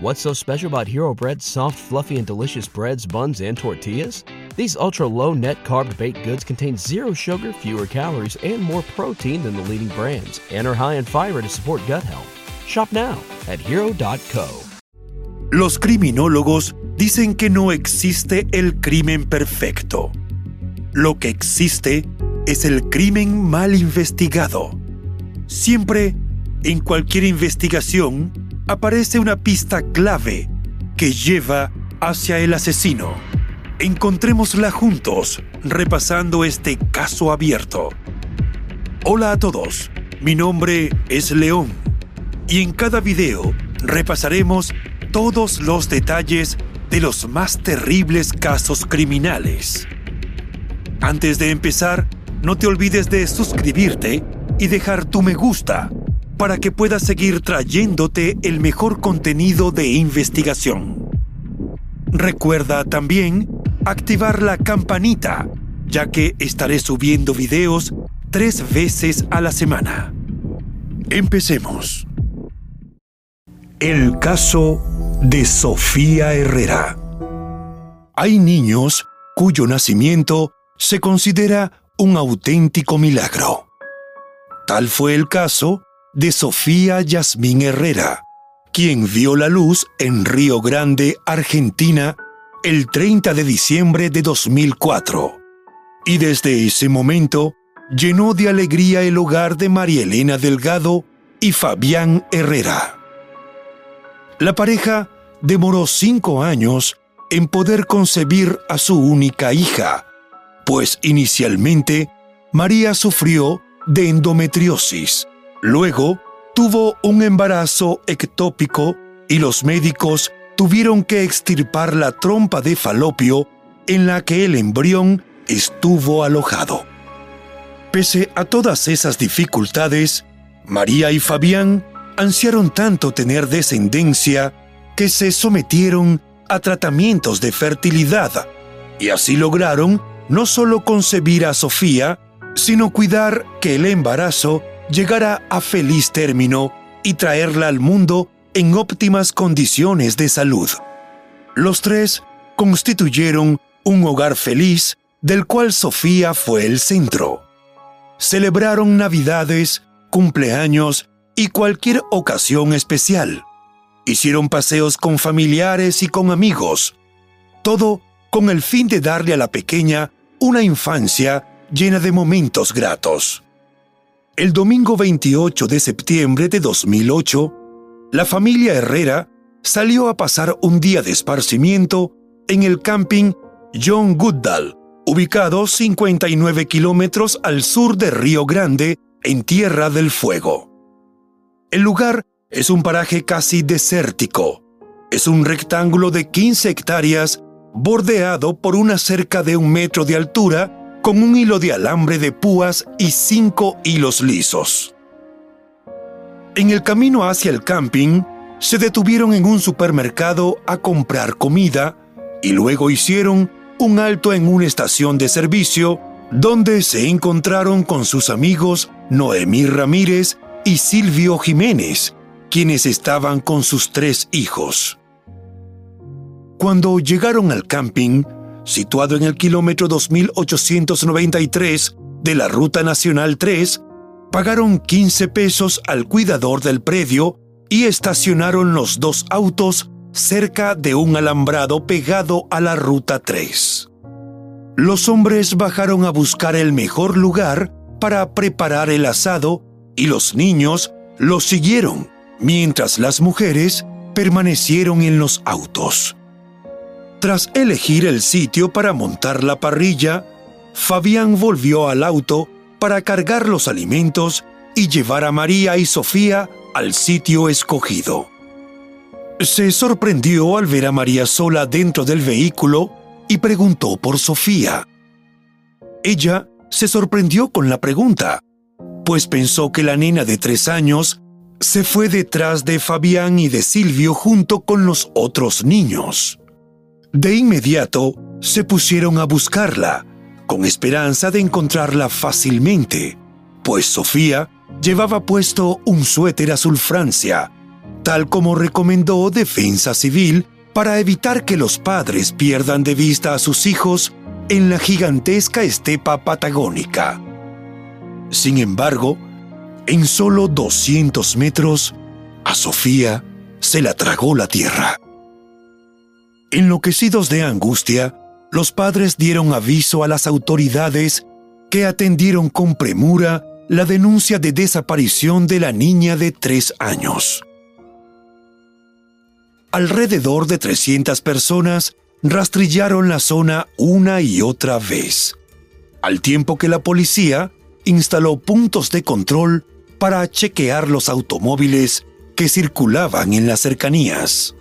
What's so special about Hero Bread's soft, fluffy, and delicious breads, buns, and tortillas? These ultra low net carb baked goods contain zero sugar, fewer calories, and more protein than the leading brands, and are high in fiber to support gut health. Shop now at hero.co. Los criminólogos dicen que no existe el crimen perfecto. Lo que existe es el crimen mal investigado. Siempre, en cualquier investigación, aparece una pista clave que lleva hacia el asesino. Encontrémosla juntos, repasando este caso abierto. Hola a todos, mi nombre es León y en cada video repasaremos todos los detalles de los más terribles casos criminales. Antes de empezar, no te olvides de suscribirte y dejar tu me gusta para que puedas seguir trayéndote el mejor contenido de investigación. Recuerda también activar la campanita, ya que estaré subiendo videos tres veces a la semana. Empecemos. El caso de Sofía Herrera. Hay niños cuyo nacimiento se considera un auténtico milagro. Tal fue el caso de Sofía Yasmín Herrera, quien vio la luz en Río Grande, Argentina, el 30 de diciembre de 2004. Y desde ese momento llenó de alegría el hogar de María Elena Delgado y Fabián Herrera. La pareja demoró cinco años en poder concebir a su única hija, pues inicialmente María sufrió de endometriosis Luego, tuvo un embarazo ectópico y los médicos tuvieron que extirpar la trompa de falopio en la que el embrión estuvo alojado. Pese a todas esas dificultades, María y Fabián ansiaron tanto tener descendencia que se sometieron a tratamientos de fertilidad y así lograron no solo concebir a Sofía, sino cuidar que el embarazo llegara a feliz término y traerla al mundo en óptimas condiciones de salud. Los tres constituyeron un hogar feliz del cual Sofía fue el centro. Celebraron navidades, cumpleaños y cualquier ocasión especial. Hicieron paseos con familiares y con amigos. Todo con el fin de darle a la pequeña una infancia llena de momentos gratos. El domingo 28 de septiembre de 2008, la familia Herrera salió a pasar un día de esparcimiento en el camping John Goodall, ubicado 59 kilómetros al sur de Río Grande, en Tierra del Fuego. El lugar es un paraje casi desértico. Es un rectángulo de 15 hectáreas bordeado por una cerca de un metro de altura con un hilo de alambre de púas y cinco hilos lisos. En el camino hacia el camping, se detuvieron en un supermercado a comprar comida y luego hicieron un alto en una estación de servicio donde se encontraron con sus amigos Noemí Ramírez y Silvio Jiménez, quienes estaban con sus tres hijos. Cuando llegaron al camping, situado en el kilómetro 2893 de la Ruta Nacional 3, pagaron 15 pesos al cuidador del predio y estacionaron los dos autos cerca de un alambrado pegado a la Ruta 3. Los hombres bajaron a buscar el mejor lugar para preparar el asado y los niños los siguieron, mientras las mujeres permanecieron en los autos. Tras elegir el sitio para montar la parrilla, Fabián volvió al auto para cargar los alimentos y llevar a María y Sofía al sitio escogido. Se sorprendió al ver a María sola dentro del vehículo y preguntó por Sofía. Ella se sorprendió con la pregunta, pues pensó que la nena de tres años se fue detrás de Fabián y de Silvio junto con los otros niños. De inmediato se pusieron a buscarla, con esperanza de encontrarla fácilmente, pues Sofía llevaba puesto un suéter azul Francia, tal como recomendó Defensa Civil para evitar que los padres pierdan de vista a sus hijos en la gigantesca estepa patagónica. Sin embargo, en solo 200 metros, a Sofía se la tragó la tierra. Enloquecidos de angustia, los padres dieron aviso a las autoridades que atendieron con premura la denuncia de desaparición de la niña de tres años. Alrededor de 300 personas rastrillaron la zona una y otra vez, al tiempo que la policía instaló puntos de control para chequear los automóviles que circulaban en las cercanías.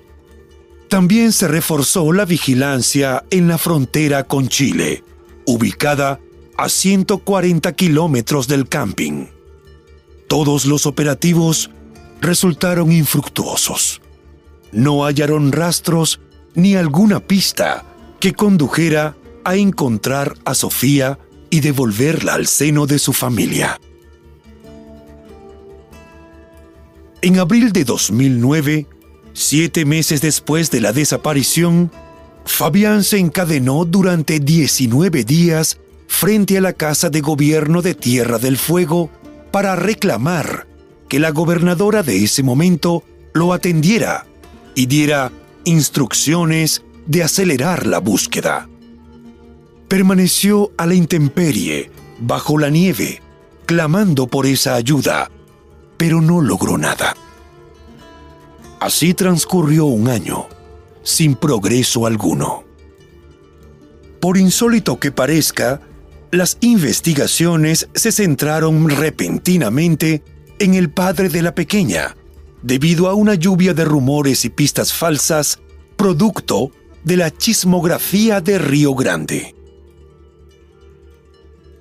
También se reforzó la vigilancia en la frontera con Chile, ubicada a 140 kilómetros del camping. Todos los operativos resultaron infructuosos. No hallaron rastros ni alguna pista que condujera a encontrar a Sofía y devolverla al seno de su familia. En abril de 2009, siete meses después de la desaparición, Fabián se encadenó durante 19 días frente a la Casa de Gobierno de Tierra del Fuego para reclamar que la gobernadora de ese momento lo atendiera y diera instrucciones de acelerar la búsqueda. Permaneció a la intemperie, bajo la nieve, clamando por esa ayuda, pero no logró nada. Así transcurrió un año, sin progreso alguno. Por insólito que parezca, las investigaciones se centraron repentinamente en el padre de la pequeña, debido a una lluvia de rumores y pistas falsas producto de la chismografía de Río Grande.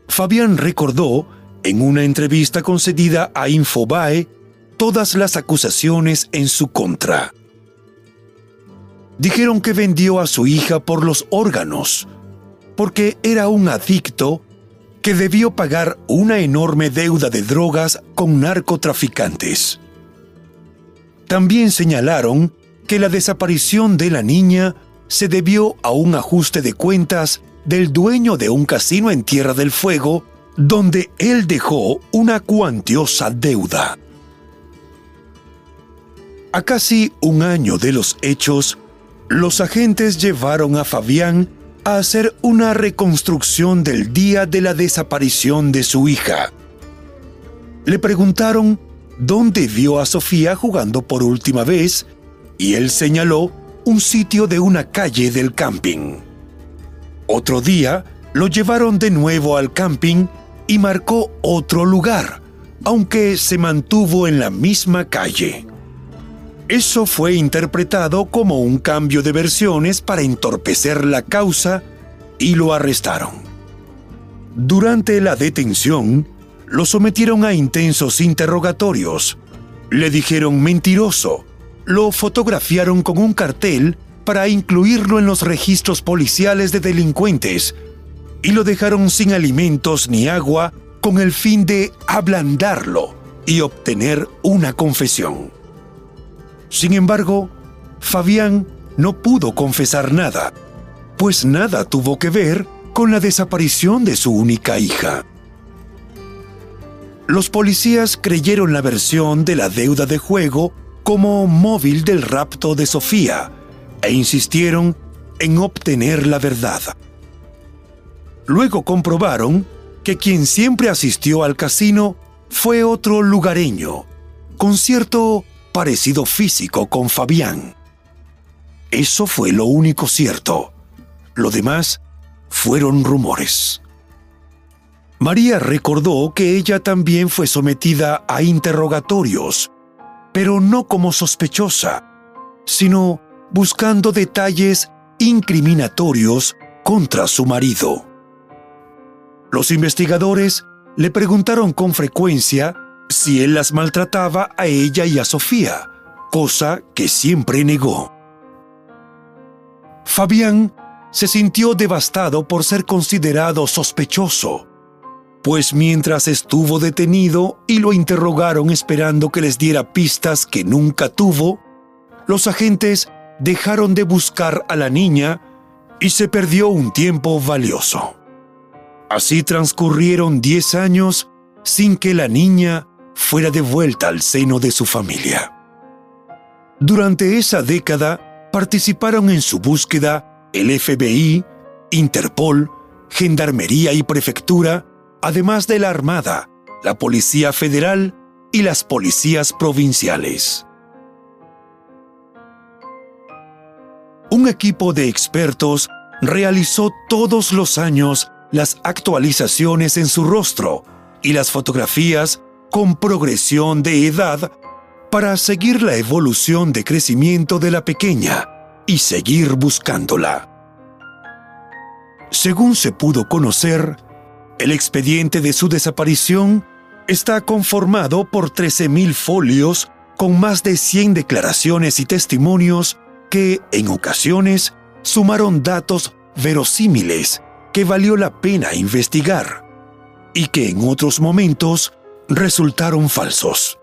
Fabián recordó, en una entrevista concedida a Infobae, todas las acusaciones en su contra. Dijeron que vendió a su hija por los órganos, porque era un adicto que debió pagar una enorme deuda de drogas con narcotraficantes. También señalaron que la desaparición de la niña se debió a un ajuste de cuentas del dueño de un casino en Tierra del Fuego, donde él dejó una cuantiosa deuda. A casi un año de los hechos, los agentes llevaron a Fabián a hacer una reconstrucción del día de la desaparición de su hija. Le preguntaron dónde vio a Sofía jugando por última vez y él señaló un sitio de una calle del camping. Otro día lo llevaron de nuevo al camping y marcó otro lugar, aunque se mantuvo en la misma calle. Eso fue interpretado como un cambio de versiones para entorpecer la causa y lo arrestaron. Durante la detención, lo sometieron a intensos interrogatorios. Le dijeron mentiroso. Lo fotografiaron con un cartel para incluirlo en los registros policiales de delincuentes y lo dejaron sin alimentos ni agua con el fin de ablandarlo y obtener una confesión. Sin embargo, Fabián no pudo confesar nada, pues nada tuvo que ver con la desaparición de su única hija. Los policías creyeron la versión de la deuda de juego como móvil del rapto de Sofía e insistieron en obtener la verdad. Luego comprobaron que quien siempre asistió al casino fue otro lugareño, con cierto parecido físico con Fabián. Eso fue lo único cierto. Lo demás fueron rumores. María recordó que ella también fue sometida a interrogatorios, pero no como sospechosa, sino buscando detalles incriminatorios contra su marido. Los investigadores le preguntaron con frecuencia si él las maltrataba a ella y a Sofía, cosa que siempre negó. Fabián se sintió devastado por ser considerado sospechoso, pues mientras estuvo detenido y lo interrogaron esperando que les diera pistas que nunca tuvo, los agentes dejaron de buscar a la niña y se perdió un tiempo valioso. Así transcurrieron 10 años sin que la niña fuera devuelta al seno de su familia. Durante esa década participaron en su búsqueda el FBI, Interpol, Gendarmería y Prefectura, además de la Armada, la Policía Federal y las policías provinciales. Un equipo de expertos realizó todos los años las actualizaciones en su rostro y las fotografías con progresión de edad para seguir la evolución de crecimiento de la pequeña y seguir buscándola. Según se pudo conocer, el expediente de su desaparición está conformado por 13.000 folios con más de 100 declaraciones y testimonios que, en ocasiones, sumaron datos verosímiles que valió la pena investigar y que en otros momentos resultaron falsos.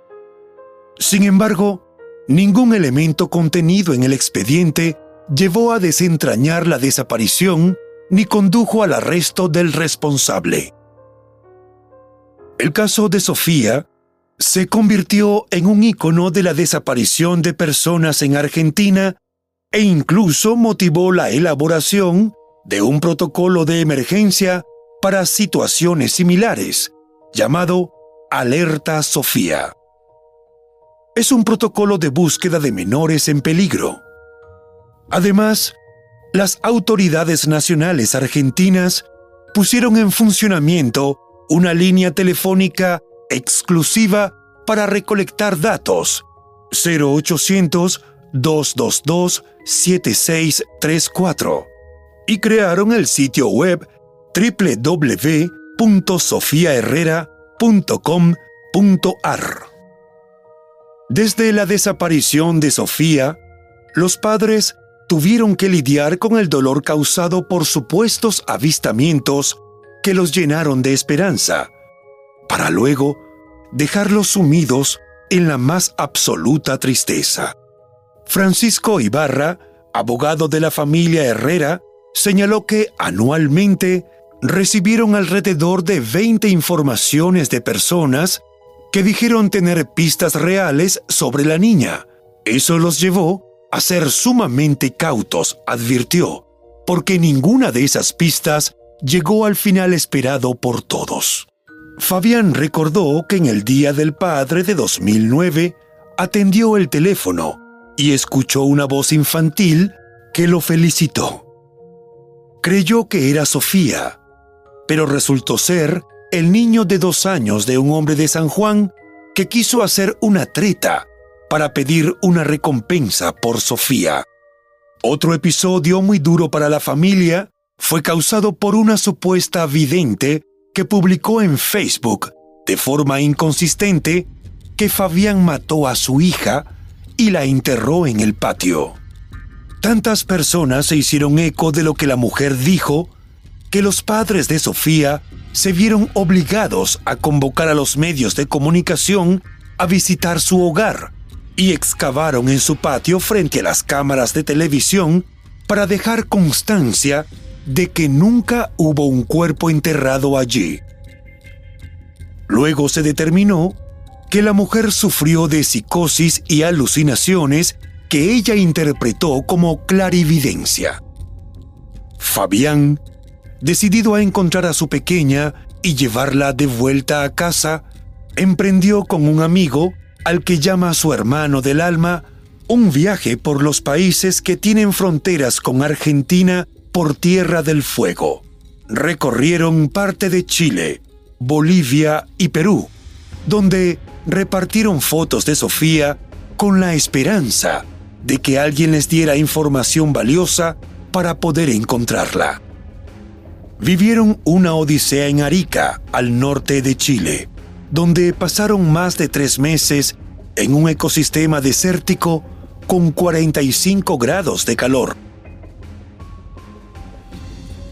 Sin embargo, ningún elemento contenido en el expediente llevó a desentrañar la desaparición ni condujo al arresto del responsable. El caso de Sofía se convirtió en un icono de la desaparición de personas en Argentina e incluso motivó la elaboración de un protocolo de emergencia para situaciones similares, llamado Alerta Sofía. Es un protocolo de búsqueda de menores en peligro. Además, las autoridades nacionales argentinas pusieron en funcionamiento una línea telefónica exclusiva para recolectar datos 0800 222 7634 y crearon el sitio web www.sofiaherrera.com.ar. Desde la desaparición de Sofía, los padres tuvieron que lidiar con el dolor causado por supuestos avistamientos que los llenaron de esperanza, para luego dejarlos sumidos en la más absoluta tristeza. Francisco Ibarra, abogado de la familia Herrera, señaló que anualmente recibieron alrededor de 20 informaciones de personas que dijeron tener pistas reales sobre la niña. Eso los llevó a ser sumamente cautos, advirtió, porque ninguna de esas pistas llegó al final esperado por todos. Fabián recordó que en el Día del Padre de 2009 atendió el teléfono y escuchó una voz infantil que lo felicitó. Creyó que era Sofía, pero resultó ser el niño de dos años de un hombre de San Juan que quiso hacer una treta para pedir una recompensa por Sofía. Otro episodio muy duro para la familia fue causado por una supuesta vidente que publicó en Facebook de forma inconsistente que Fabián mató a su hija y la enterró en el patio. Tantas personas se hicieron eco de lo que la mujer dijo que los padres de Sofía se vieron obligados a convocar a los medios de comunicación a visitar su hogar y excavaron en su patio frente a las cámaras de televisión para dejar constancia de que nunca hubo un cuerpo enterrado allí. Luego se determinó que la mujer sufrió de psicosis y alucinaciones que ella interpretó como clarividencia. Fabián, decidido a encontrar a su pequeña y llevarla de vuelta a casa, emprendió con un amigo al que llama su hermano del alma un viaje por los países que tienen fronteras con Argentina por Tierra del Fuego. Recorrieron parte de Chile, Bolivia y Perú, donde repartieron fotos de Sofía con la esperanza de que alguien les diera información valiosa para poder encontrarla. Vivieron una odisea en Arica, al norte de Chile donde pasaron más de tres meses en un ecosistema desértico con 45 grados de calor.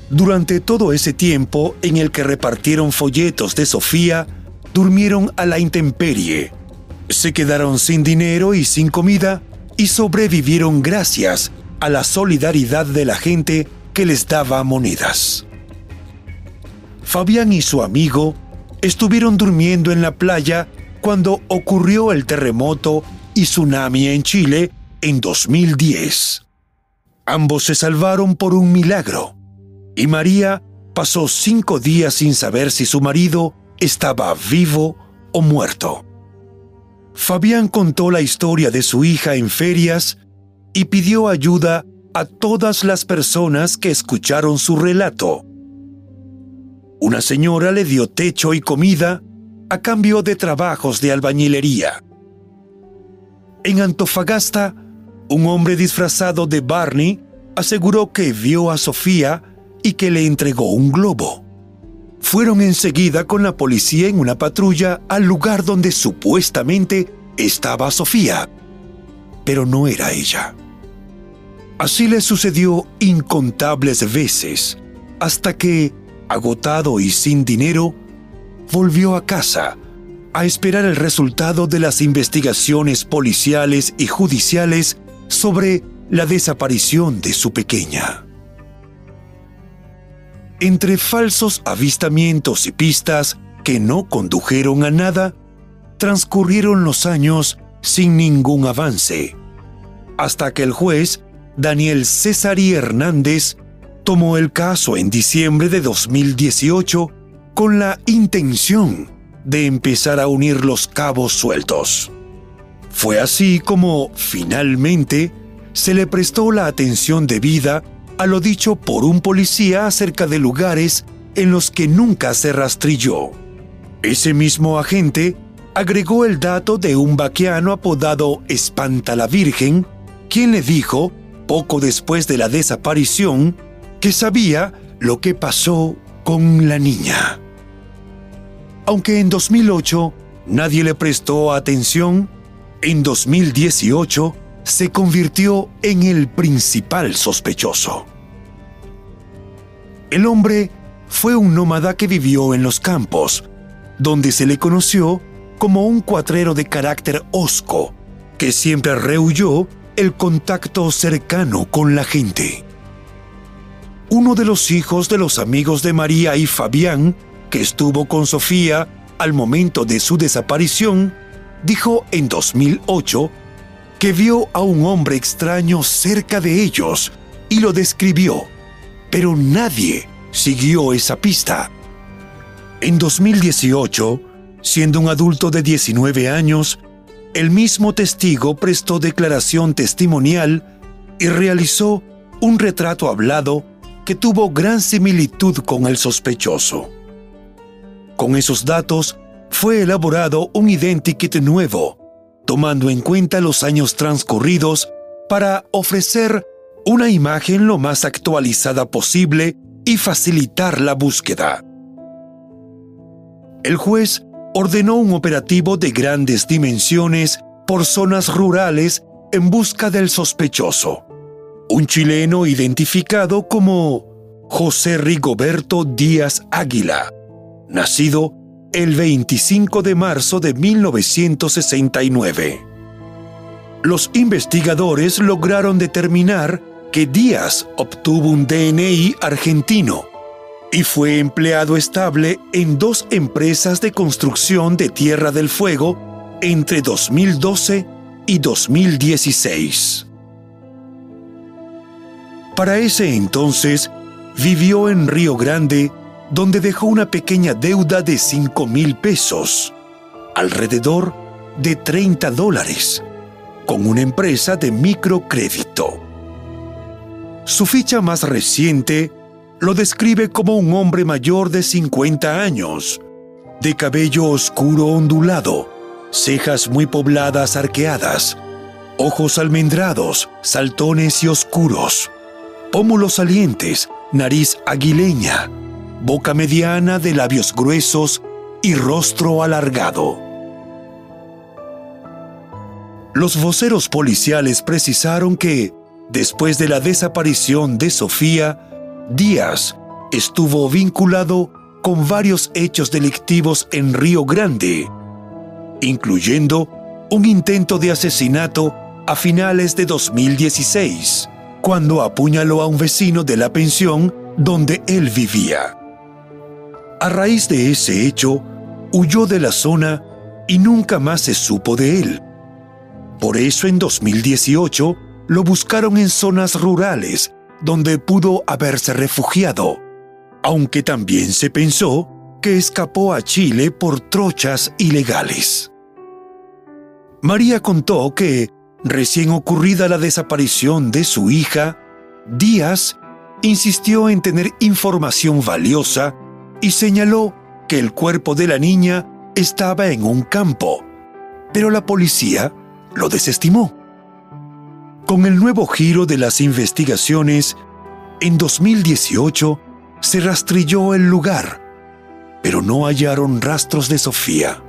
Durante todo ese tiempo en el que repartieron folletos de Sofía, durmieron a la intemperie, se quedaron sin dinero y sin comida y sobrevivieron gracias a la solidaridad de la gente que les daba monedas. Fabián y su amigo estuvieron durmiendo en la playa cuando ocurrió el terremoto y tsunami en Chile en 2010. Ambos se salvaron por un milagro y María pasó cinco días sin saber si su marido estaba vivo o muerto. Fabián contó la historia de su hija en ferias y pidió ayuda a todas las personas que escucharon su relato. Una señora le dio techo y comida a cambio de trabajos de albañilería. En Antofagasta, un hombre disfrazado de Barney aseguró que vio a Sofía y que le entregó un globo. Fueron enseguida con la policía en una patrulla al lugar donde supuestamente estaba Sofía, pero no era ella. Así le sucedió incontables veces, hasta que, agotado y sin dinero, volvió a casa a esperar el resultado de las investigaciones policiales y judiciales sobre la desaparición de su pequeña. Entre falsos avistamientos y pistas que no condujeron a nada, transcurrieron los años sin ningún avance, hasta que el juez Daniel César Hernández tomó el caso en diciembre de 2018 con la intención de empezar a unir los cabos sueltos. Fue así como, finalmente, se le prestó la atención debida a lo dicho por un policía acerca de lugares en los que nunca se rastrilló. Ese mismo agente agregó el dato de un vaqueano apodado Espanta la Virgen, quien le dijo, poco después de la desaparición, que sabía lo que pasó con la niña. Aunque en 2008 nadie le prestó atención, en 2018 se convirtió en el principal sospechoso. El hombre fue un nómada que vivió en los campos, donde se le conoció como un cuatrero de carácter hosco, que siempre rehuyó el contacto cercano con la gente. Uno de los hijos de los amigos de María y Fabián, que estuvo con Sofía al momento de su desaparición, dijo en 2008 que vio a un hombre extraño cerca de ellos y lo describió, pero nadie siguió esa pista. En 2018, siendo un adulto de 19 años, el mismo testigo prestó declaración testimonial y realizó un retrato hablado que tuvo gran similitud con el sospechoso. Con esos datos, fue elaborado un identikit nuevo, tomando en cuenta los años transcurridos para ofrecer una imagen lo más actualizada posible y facilitar la búsqueda. El juez ordenó un operativo de grandes dimensiones por zonas rurales en busca del sospechoso, un chileno identificado como José Rigoberto Díaz Águila, nacido el 25 de marzo de 1969. Los investigadores lograron determinar que Díaz obtuvo un DNI argentino y fue empleado estable en dos empresas de construcción de Tierra del Fuego entre 2012 y 2016. Para ese entonces, vivió en Río Grande donde dejó una pequeña deuda de 5 mil pesos, alrededor de 30 dólares, con una empresa de microcrédito. Su ficha más reciente lo describe como un hombre mayor de 50 años, de cabello oscuro ondulado, cejas muy pobladas arqueadas, ojos almendrados, saltones y oscuros, pómulos salientes, nariz aguileña, boca mediana de labios gruesos y rostro alargado. Los voceros policiales precisaron que, después de la desaparición de Sofía, Díaz estuvo vinculado con varios hechos delictivos en Río Grande, incluyendo un intento de asesinato a finales de 2016, cuando apuñaló a un vecino de la pensión donde él vivía. A raíz de ese hecho, huyó de la zona y nunca más se supo de él. Por eso en 2018 lo buscaron en zonas rurales donde pudo haberse refugiado, aunque también se pensó que escapó a Chile por trochas ilegales. María contó que, recién ocurrida la desaparición de su hija, Díaz insistió en tener información valiosa y señaló que el cuerpo de la niña estaba en un campo, pero la policía lo desestimó. Con el nuevo giro de las investigaciones, en 2018 se rastrilló el lugar, pero no hallaron rastros de Sofía.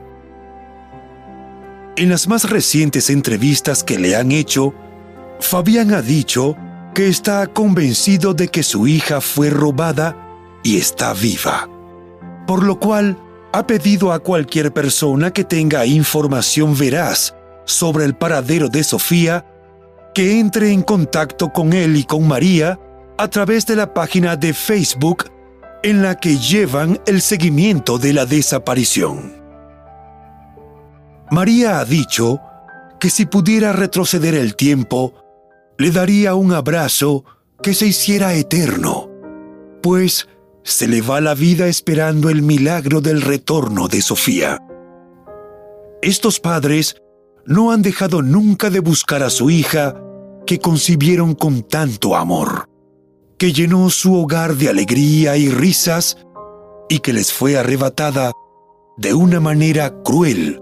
En las más recientes entrevistas que le han hecho, Fabián ha dicho que está convencido de que su hija fue robada y está viva, por lo cual ha pedido a cualquier persona que tenga información veraz sobre el paradero de Sofía que entre en contacto con él y con María a través de la página de Facebook en la que llevan el seguimiento de la desaparición. María ha dicho que si pudiera retroceder el tiempo, le daría un abrazo que se hiciera eterno, pues se le va la vida esperando el milagro del retorno de Sofía. Estos padres no han dejado nunca de buscar a su hija que concibieron con tanto amor, que llenó su hogar de alegría y risas y que les fue arrebatada de una manera cruel